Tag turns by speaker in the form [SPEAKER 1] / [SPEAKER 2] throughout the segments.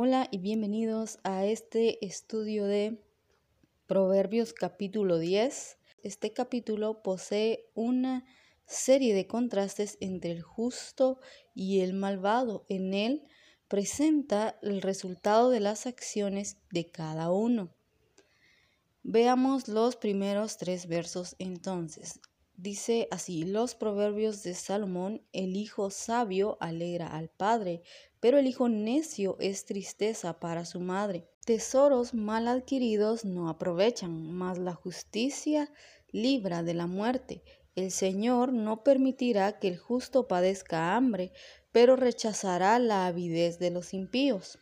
[SPEAKER 1] Hola y bienvenidos a este estudio de Proverbios capítulo 10. Este capítulo posee una serie de contrastes entre el justo y el malvado. En él presenta el resultado de las acciones de cada uno. Veamos los primeros tres versos entonces. Dice así, los proverbios de Salomón, el hijo sabio alegra al padre, pero el hijo necio es tristeza para su madre. Tesoros mal adquiridos no aprovechan, mas la justicia libra de la muerte. El Señor no permitirá que el justo padezca hambre, pero rechazará la avidez de los impíos.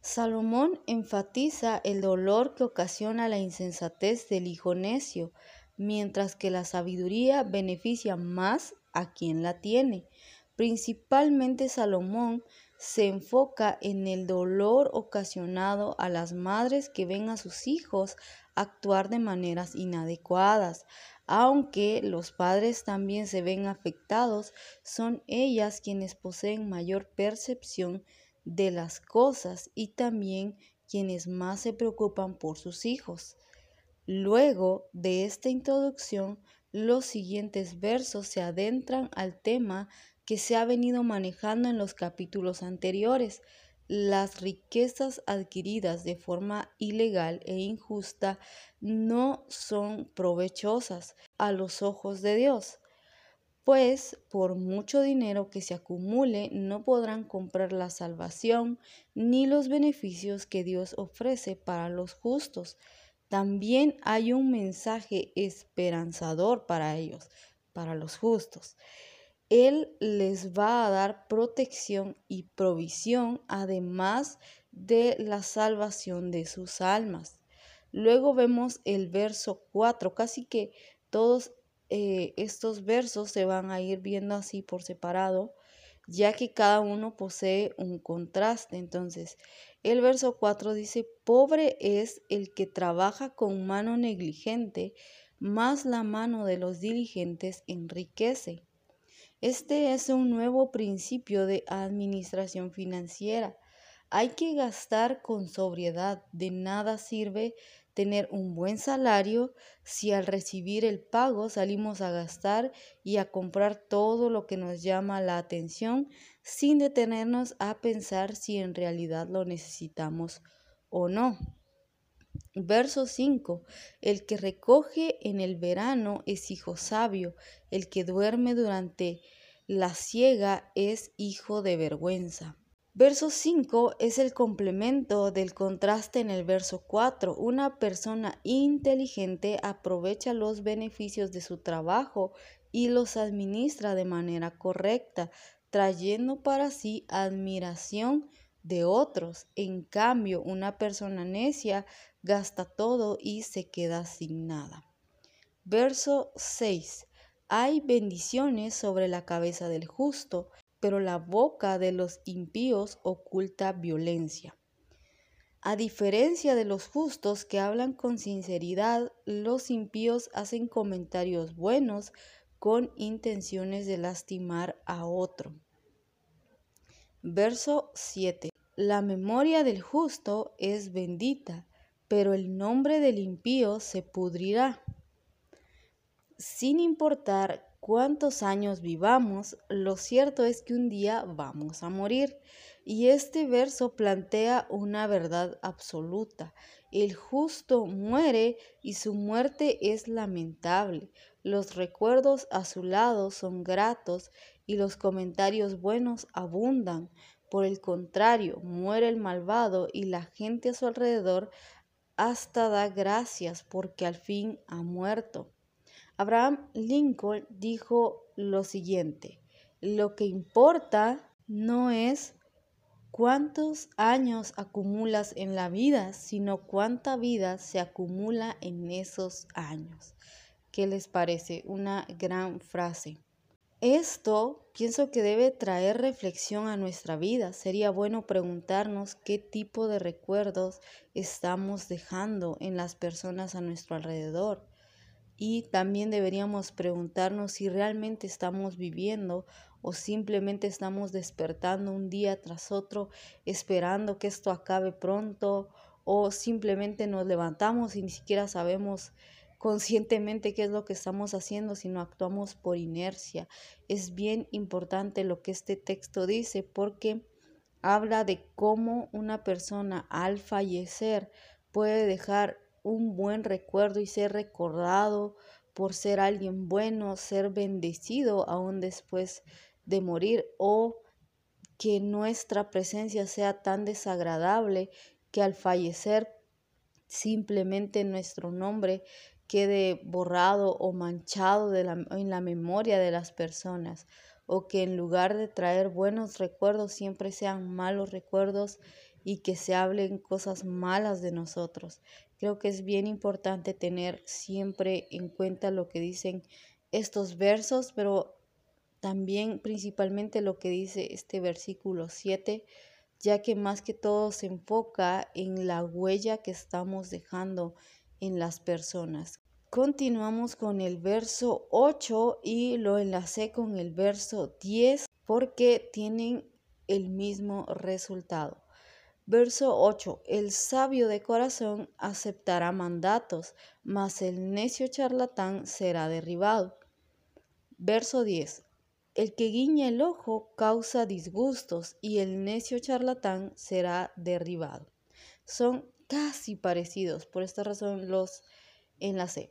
[SPEAKER 1] Salomón enfatiza el dolor que ocasiona la insensatez del hijo necio, mientras que la sabiduría beneficia más a quien la tiene. Principalmente Salomón se enfoca en el dolor ocasionado a las madres que ven a sus hijos actuar de maneras inadecuadas. Aunque los padres también se ven afectados, son ellas quienes poseen mayor percepción de las cosas y también quienes más se preocupan por sus hijos. Luego de esta introducción, los siguientes versos se adentran al tema que se ha venido manejando en los capítulos anteriores. Las riquezas adquiridas de forma ilegal e injusta no son provechosas a los ojos de Dios, pues por mucho dinero que se acumule no podrán comprar la salvación ni los beneficios que Dios ofrece para los justos también hay un mensaje esperanzador para ellos, para los justos. Él les va a dar protección y provisión, además de la salvación de sus almas. Luego vemos el verso 4, casi que todos eh, estos versos se van a ir viendo así por separado, ya que cada uno posee un contraste. Entonces, el verso 4 dice, pobre es el que trabaja con mano negligente, más la mano de los diligentes enriquece. Este es un nuevo principio de administración financiera. Hay que gastar con sobriedad. De nada sirve tener un buen salario si al recibir el pago salimos a gastar y a comprar todo lo que nos llama la atención sin detenernos a pensar si en realidad lo necesitamos o no. Verso 5. El que recoge en el verano es hijo sabio, el que duerme durante la siega es hijo de vergüenza. Verso 5 es el complemento del contraste en el verso 4. Una persona inteligente aprovecha los beneficios de su trabajo y los administra de manera correcta, trayendo para sí admiración de otros. En cambio, una persona necia gasta todo y se queda sin nada. Verso 6. Hay bendiciones sobre la cabeza del justo, pero la boca de los impíos oculta violencia. A diferencia de los justos que hablan con sinceridad, los impíos hacen comentarios buenos con intenciones de lastimar a otro. Verso 7. La memoria del justo es bendita, pero el nombre del impío se pudrirá. Sin importar cuántos años vivamos, lo cierto es que un día vamos a morir. Y este verso plantea una verdad absoluta. El justo muere y su muerte es lamentable. Los recuerdos a su lado son gratos y los comentarios buenos abundan. Por el contrario, muere el malvado y la gente a su alrededor hasta da gracias porque al fin ha muerto. Abraham Lincoln dijo lo siguiente, lo que importa no es cuántos años acumulas en la vida, sino cuánta vida se acumula en esos años. ¿Qué les parece? Una gran frase. Esto pienso que debe traer reflexión a nuestra vida. Sería bueno preguntarnos qué tipo de recuerdos estamos dejando en las personas a nuestro alrededor y también deberíamos preguntarnos si realmente estamos viviendo o simplemente estamos despertando un día tras otro esperando que esto acabe pronto o simplemente nos levantamos y ni siquiera sabemos conscientemente qué es lo que estamos haciendo, sino actuamos por inercia. Es bien importante lo que este texto dice porque habla de cómo una persona al fallecer puede dejar un buen recuerdo y ser recordado por ser alguien bueno, ser bendecido aún después de morir o que nuestra presencia sea tan desagradable que al fallecer simplemente nuestro nombre quede borrado o manchado en la memoria de las personas o que en lugar de traer buenos recuerdos siempre sean malos recuerdos y que se hablen cosas malas de nosotros. Creo que es bien importante tener siempre en cuenta lo que dicen estos versos, pero también principalmente lo que dice este versículo 7, ya que más que todo se enfoca en la huella que estamos dejando en las personas. Continuamos con el verso 8 y lo enlacé con el verso 10 porque tienen el mismo resultado. Verso 8. El sabio de corazón aceptará mandatos, mas el necio charlatán será derribado. Verso 10. El que guiña el ojo causa disgustos y el necio charlatán será derribado. Son casi parecidos, por esta razón los enlacé.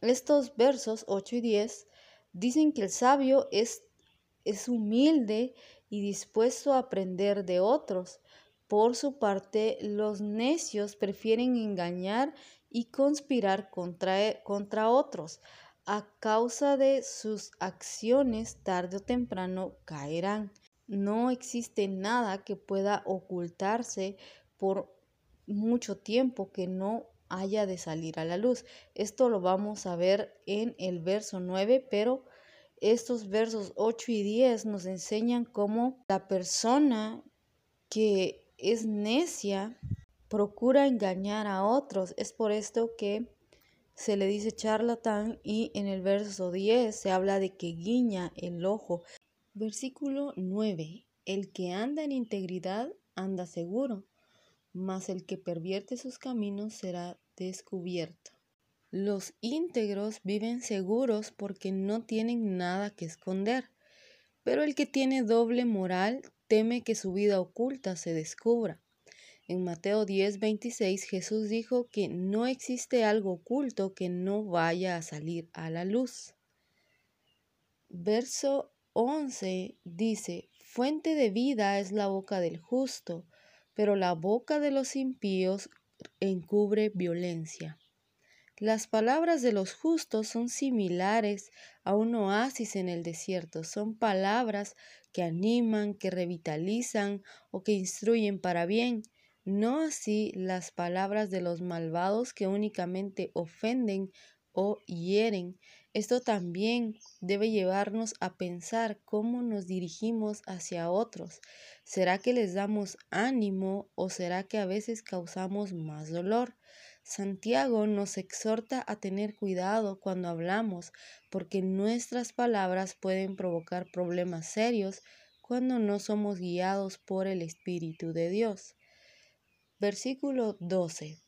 [SPEAKER 1] Estos versos 8 y 10 dicen que el sabio es, es humilde y dispuesto a aprender de otros por su parte, los necios prefieren engañar y conspirar contra, contra otros. A causa de sus acciones, tarde o temprano caerán. No existe nada que pueda ocultarse por mucho tiempo que no haya de salir a la luz. Esto lo vamos a ver en el verso 9, pero estos versos 8 y 10 nos enseñan cómo la persona que es necia, procura engañar a otros. Es por esto que se le dice charlatán y en el verso 10 se habla de que guiña el ojo. Versículo 9. El que anda en integridad anda seguro, mas el que pervierte sus caminos será descubierto. Los íntegros viven seguros porque no tienen nada que esconder, pero el que tiene doble moral teme que su vida oculta se descubra. En Mateo 10, 26 Jesús dijo que no existe algo oculto que no vaya a salir a la luz. Verso 11 dice, Fuente de vida es la boca del justo, pero la boca de los impíos encubre violencia. Las palabras de los justos son similares a un oasis en el desierto. Son palabras que animan, que revitalizan o que instruyen para bien, no así las palabras de los malvados que únicamente ofenden o hieren. Esto también debe llevarnos a pensar cómo nos dirigimos hacia otros. ¿Será que les damos ánimo o será que a veces causamos más dolor? Santiago nos exhorta a tener cuidado cuando hablamos, porque nuestras palabras pueden provocar problemas serios cuando no somos guiados por el Espíritu de Dios. Versículo 12.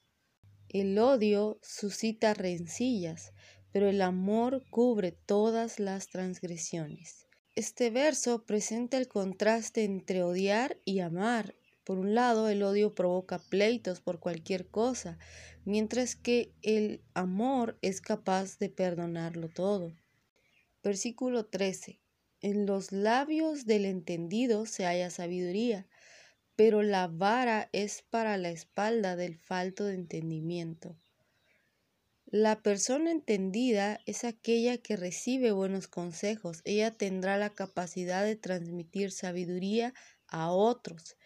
[SPEAKER 1] El odio suscita rencillas, pero el amor cubre todas las transgresiones. Este verso presenta el contraste entre odiar y amar. Por un lado, el odio provoca pleitos por cualquier cosa, mientras que el amor es capaz de perdonarlo todo. Versículo 13. En los labios del entendido se halla sabiduría, pero la vara es para la espalda del falto de entendimiento. La persona entendida es aquella que recibe buenos consejos. Ella tendrá la capacidad de transmitir sabiduría a otros.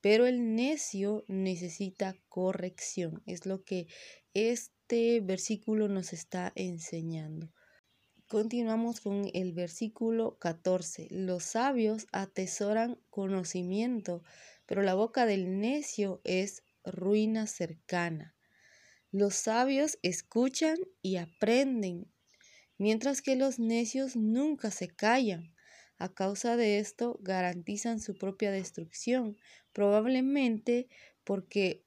[SPEAKER 1] Pero el necio necesita corrección. Es lo que este versículo nos está enseñando. Continuamos con el versículo 14. Los sabios atesoran conocimiento, pero la boca del necio es ruina cercana. Los sabios escuchan y aprenden, mientras que los necios nunca se callan. A causa de esto, garantizan su propia destrucción, probablemente porque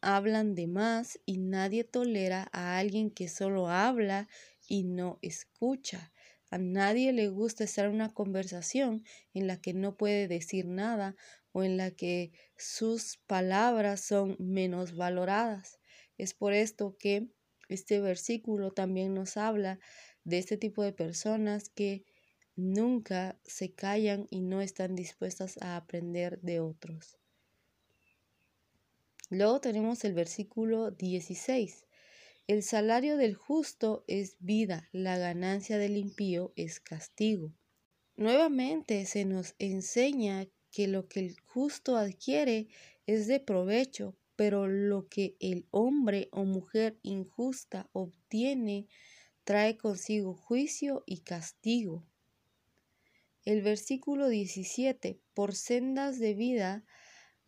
[SPEAKER 1] hablan de más y nadie tolera a alguien que solo habla y no escucha. A nadie le gusta estar en una conversación en la que no puede decir nada o en la que sus palabras son menos valoradas. Es por esto que este versículo también nos habla de este tipo de personas que nunca se callan y no están dispuestas a aprender de otros. Luego tenemos el versículo 16. El salario del justo es vida, la ganancia del impío es castigo. Nuevamente se nos enseña que lo que el justo adquiere es de provecho, pero lo que el hombre o mujer injusta obtiene trae consigo juicio y castigo. El versículo 17, por sendas de vida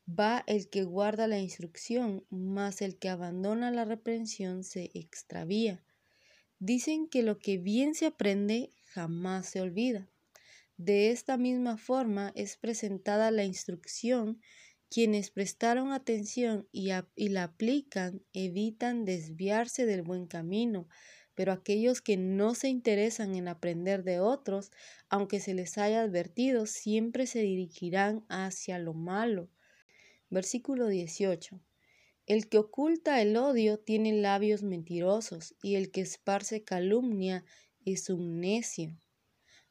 [SPEAKER 1] va el que guarda la instrucción, mas el que abandona la reprensión se extravía. Dicen que lo que bien se aprende jamás se olvida. De esta misma forma es presentada la instrucción. Quienes prestaron atención y, la aplican evitan desviarse del buen camino, pero aquellos que no se interesan en aprender de otros, aunque se les haya advertido, siempre se dirigirán hacia lo malo. Versículo 18. El que oculta el odio tiene labios mentirosos, y el que esparce calumnia es un necio.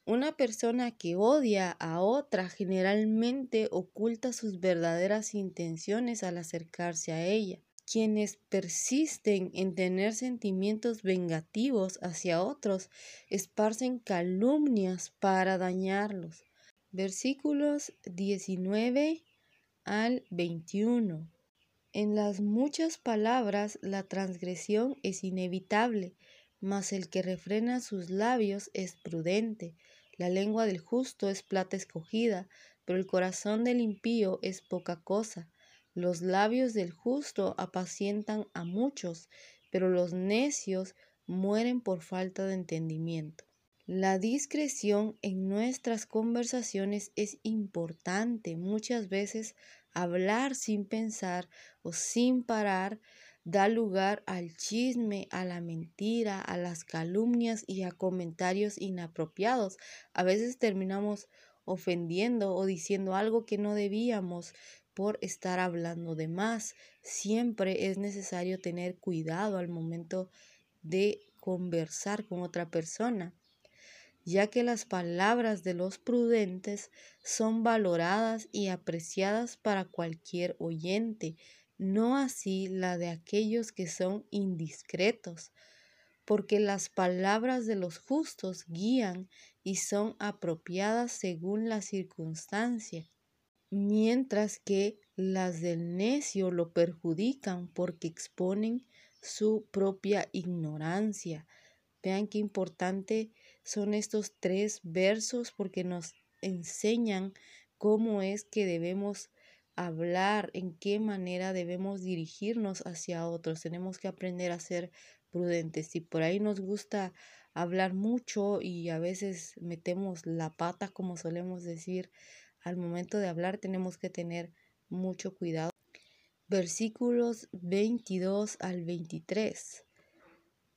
[SPEAKER 1] Una persona que odia a otra generalmente oculta sus verdaderas intenciones al acercarse a ella. Quienes persisten en tener sentimientos vengativos hacia otros esparcen calumnias para dañarlos. Versículos 19 al 21. En las muchas palabras la transgresión es inevitable, mas el que refrena sus labios es prudente. La lengua del justo es plata escogida, pero el corazón del impío es poca cosa. Los labios del justo apacientan a muchos, pero los necios mueren por falta de entendimiento. La discreción en nuestras conversaciones es importante. Muchas veces hablar sin pensar o sin parar da lugar al chisme, a la mentira, a las calumnias y a comentarios inapropiados. A veces terminamos ofendiendo o diciendo algo que no debíamos por estar hablando de más. Siempre es necesario tener cuidado al momento de conversar con otra persona, ya que las palabras de los prudentes son valoradas y apreciadas para cualquier oyente no así la de aquellos que son indiscretos, porque las palabras de los justos guían y son apropiadas según la circunstancia, mientras que las del necio lo perjudican porque exponen su propia ignorancia. Vean qué importante son estos tres versos porque nos enseñan cómo es que debemos hablar, en qué manera debemos dirigirnos hacia otros. Tenemos que aprender a ser prudentes. Si por ahí nos gusta hablar mucho y a veces metemos la pata, como solemos decir, al momento de hablar tenemos que tener mucho cuidado. Versículos 22 al 23.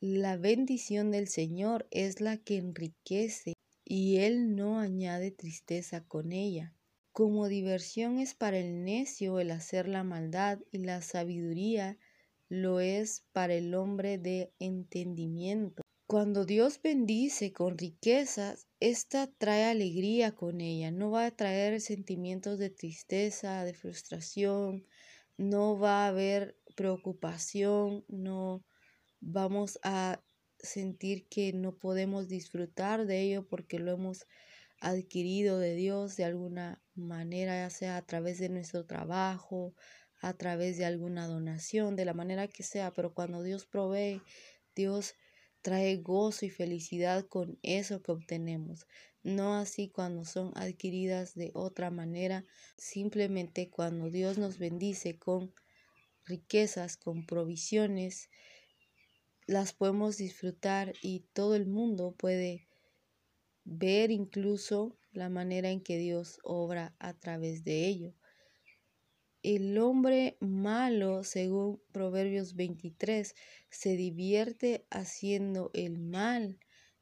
[SPEAKER 1] La bendición del Señor es la que enriquece y Él no añade tristeza con ella. Como diversión es para el necio el hacer la maldad y la sabiduría lo es para el hombre de entendimiento. Cuando Dios bendice con riquezas, esta trae alegría con ella, no va a traer sentimientos de tristeza, de frustración, no va a haber preocupación, no vamos a sentir que no podemos disfrutar de ello porque lo hemos adquirido de Dios de alguna manera, ya sea a través de nuestro trabajo, a través de alguna donación, de la manera que sea, pero cuando Dios provee, Dios trae gozo y felicidad con eso que obtenemos. No así cuando son adquiridas de otra manera, simplemente cuando Dios nos bendice con riquezas, con provisiones, las podemos disfrutar y todo el mundo puede ver incluso la manera en que Dios obra a través de ello. El hombre malo, según Proverbios 23, se divierte haciendo el mal,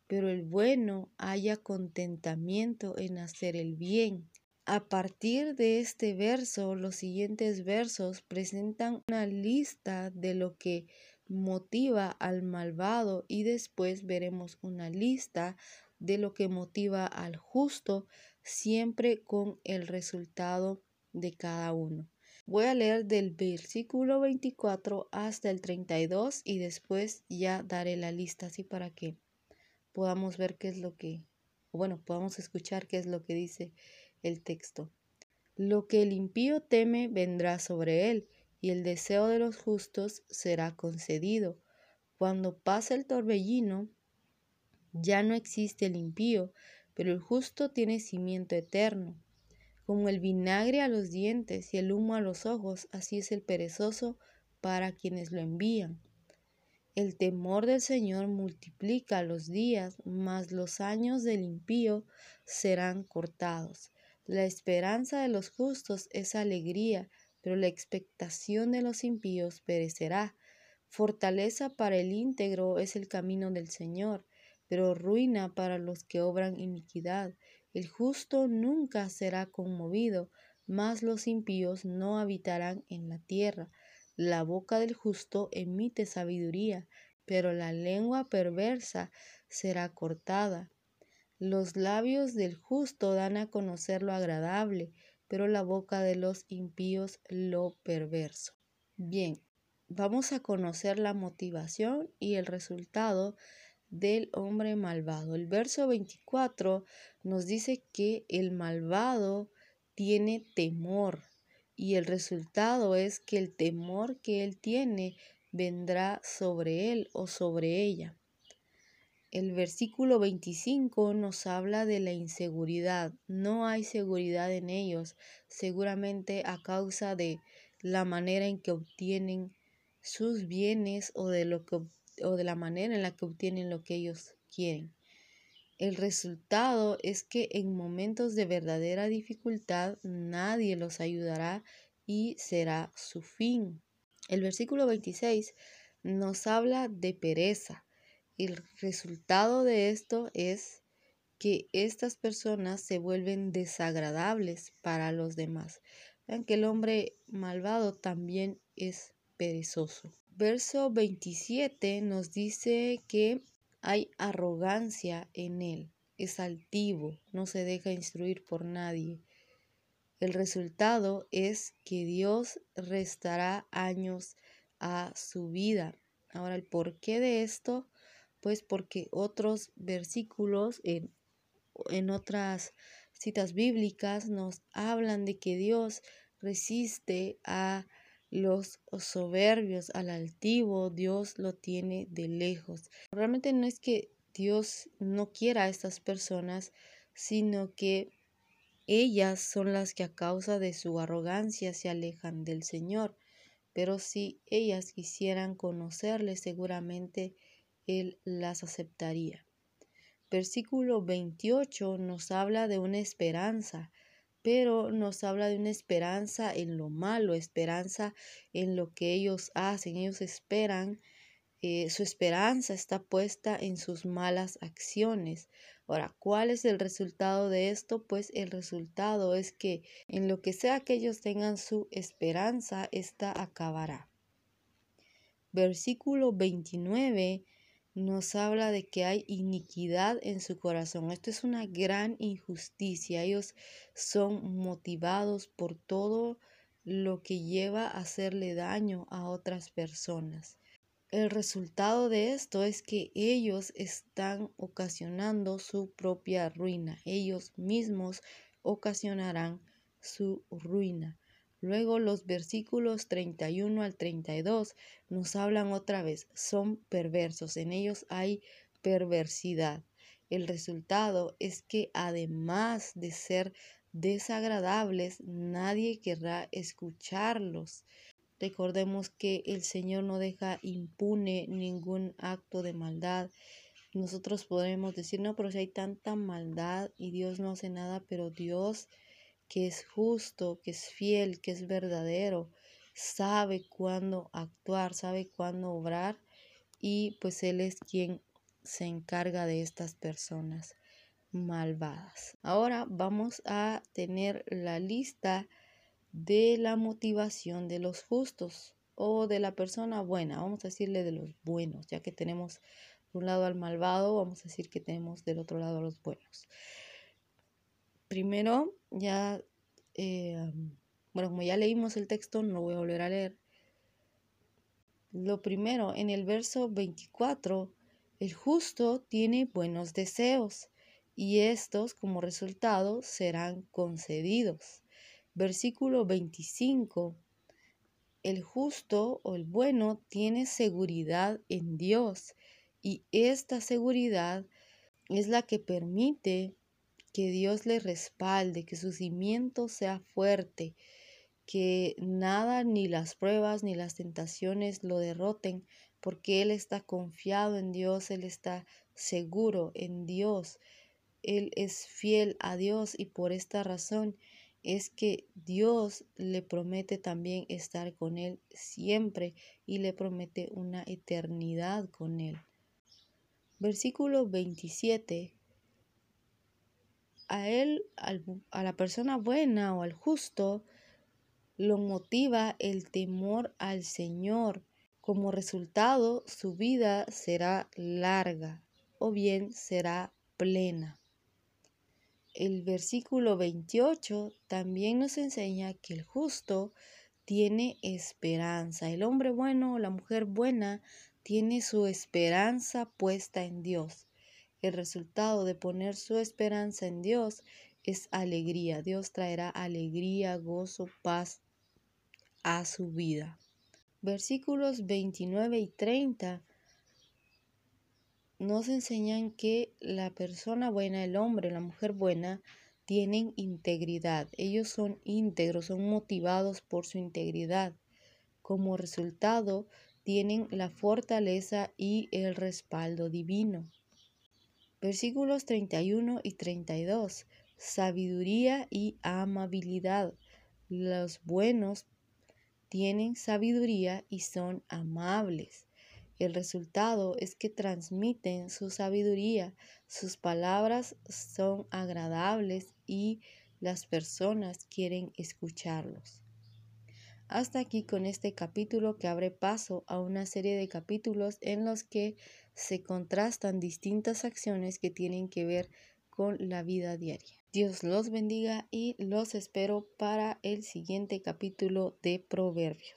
[SPEAKER 1] pero el bueno haya contentamiento en hacer el bien. A partir de este verso, los siguientes versos presentan una lista de lo que motiva al malvado y después veremos una lista de lo que motiva al justo, siempre con el resultado de cada uno. Voy a leer del versículo 24 hasta el 32 y después ya daré la lista así para que podamos ver qué es lo que, bueno, podamos escuchar qué es lo que dice el texto. Lo que el impío teme vendrá sobre él y el deseo de los justos será concedido. Cuando pasa el torbellino, ya no existe el impío, pero el justo tiene cimiento eterno. Como el vinagre a los dientes y el humo a los ojos, así es el perezoso para quienes lo envían. El temor del Señor multiplica los días, mas los años del impío serán cortados. La esperanza de los justos es alegría, pero la expectación de los impíos perecerá. Fortaleza para el íntegro es el camino del Señor, pero ruina para los que obran iniquidad. El justo nunca será conmovido, mas los impíos no habitarán en la tierra. La boca del justo emite sabiduría, pero la lengua perversa será cortada. Los labios del justo dan a conocer lo agradable, pero la boca de los impíos lo perverso. Bien, vamos a conocer la motivación y el resultado del hombre malvado. El verso 24 nos dice que el malvado tiene temor y el resultado es que el temor que él tiene vendrá sobre él o sobre ella. El versículo 25 nos habla de la inseguridad. No hay seguridad en ellos, seguramente a causa de la manera en que obtienen sus bienes o de lo que o de la manera en la que obtienen lo que ellos quieren. El resultado es que en momentos de verdadera dificultad nadie los ayudará y será su fin. El versículo 26 nos habla de pereza. El resultado de esto es que estas personas se vuelven desagradables para los demás. Vean que el hombre malvado también es perezoso verso 27 nos dice que hay arrogancia en él, es altivo, no se deja instruir por nadie. El resultado es que Dios restará años a su vida. Ahora, el porqué de esto, pues porque otros versículos en, en otras citas bíblicas nos hablan de que Dios resiste a los soberbios, al altivo, Dios lo tiene de lejos. Realmente no es que Dios no quiera a estas personas, sino que ellas son las que a causa de su arrogancia se alejan del Señor. Pero si ellas quisieran conocerle, seguramente Él las aceptaría. Versículo 28 nos habla de una esperanza pero nos habla de una esperanza en lo malo, esperanza en lo que ellos hacen, ellos esperan, eh, su esperanza está puesta en sus malas acciones. Ahora, ¿cuál es el resultado de esto? Pues el resultado es que en lo que sea que ellos tengan su esperanza, esta acabará. Versículo 29 nos habla de que hay iniquidad en su corazón. Esto es una gran injusticia. Ellos son motivados por todo lo que lleva a hacerle daño a otras personas. El resultado de esto es que ellos están ocasionando su propia ruina. Ellos mismos ocasionarán su ruina. Luego los versículos 31 al 32 nos hablan otra vez, son perversos, en ellos hay perversidad. El resultado es que además de ser desagradables, nadie querrá escucharlos. Recordemos que el Señor no deja impune ningún acto de maldad, nosotros podremos decir, no, pero si hay tanta maldad y Dios no hace nada, pero Dios que es justo, que es fiel, que es verdadero, sabe cuándo actuar, sabe cuándo obrar y pues Él es quien se encarga de estas personas malvadas. Ahora vamos a tener la lista de la motivación de los justos o de la persona buena, vamos a decirle de los buenos, ya que tenemos de un lado al malvado, vamos a decir que tenemos del otro lado a los buenos. Primero, ya, eh, bueno, como ya leímos el texto, no lo voy a volver a leer. Lo primero, en el verso 24, el justo tiene buenos deseos y estos como resultado serán concedidos. Versículo 25. El justo o el bueno tiene seguridad en Dios y esta seguridad es la que permite que Dios le respalde, que su cimiento sea fuerte, que nada, ni las pruebas, ni las tentaciones lo derroten, porque Él está confiado en Dios, Él está seguro en Dios, Él es fiel a Dios y por esta razón es que Dios le promete también estar con Él siempre y le promete una eternidad con Él. Versículo 27. A él, a la persona buena o al justo, lo motiva el temor al Señor. Como resultado, su vida será larga o bien será plena. El versículo 28 también nos enseña que el justo tiene esperanza. El hombre bueno o la mujer buena tiene su esperanza puesta en Dios. El resultado de poner su esperanza en Dios es alegría. Dios traerá alegría, gozo, paz a su vida. Versículos 29 y 30 nos enseñan que la persona buena, el hombre, la mujer buena, tienen integridad. Ellos son íntegros, son motivados por su integridad. Como resultado, tienen la fortaleza y el respaldo divino. Versículos 31 y 32. Sabiduría y amabilidad. Los buenos tienen sabiduría y son amables. El resultado es que transmiten su sabiduría, sus palabras son agradables y las personas quieren escucharlos. Hasta aquí con este capítulo que abre paso a una serie de capítulos en los que se contrastan distintas acciones que tienen que ver con la vida diaria. Dios los bendiga y los espero para el siguiente capítulo de Proverbios.